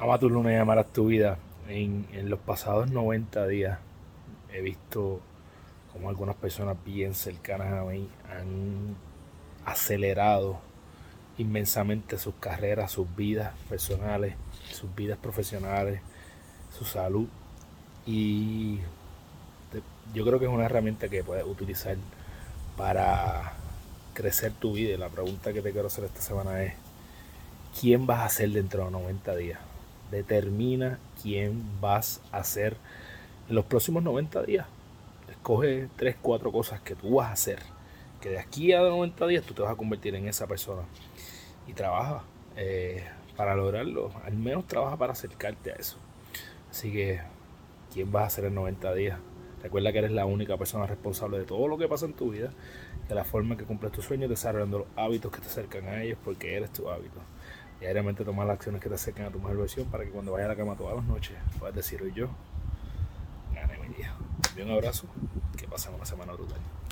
Ama tu luna y amarás tu vida. En, los pasados 90 días he visto como algunas personas bien cercanas a mí han acelerado inmensamente sus carreras, sus vidas personales, sus vidas profesionales, su salud. Y yo creo que es una herramienta que puedes utilizar para crecer tu vida. La pregunta que te quiero hacer esta semana es, ¿quién vas a ser dentro de 90 días? Determina quién vas a ser en los próximos 90 días. Escoge 3, 4 cosas que tú vas a hacer. Que de aquí a 90 días tú te vas a convertir en esa persona. Y trabaja eh, para lograrlo. Al menos trabaja para acercarte a eso. Así que, ¿quién vas a ser en 90 días? Recuerda que eres la única persona responsable de todo lo que pasa en tu vida, de la forma en que cumples tus sueños, desarrollando los hábitos que te acercan a ellos, porque eres tu hábito. Diariamente tomar las acciones que te acercan a tu mejor versión para que cuando vayas a la cama todas las noches puedas decir hoy yo gané mi día. un abrazo, que pasen una semana brutal.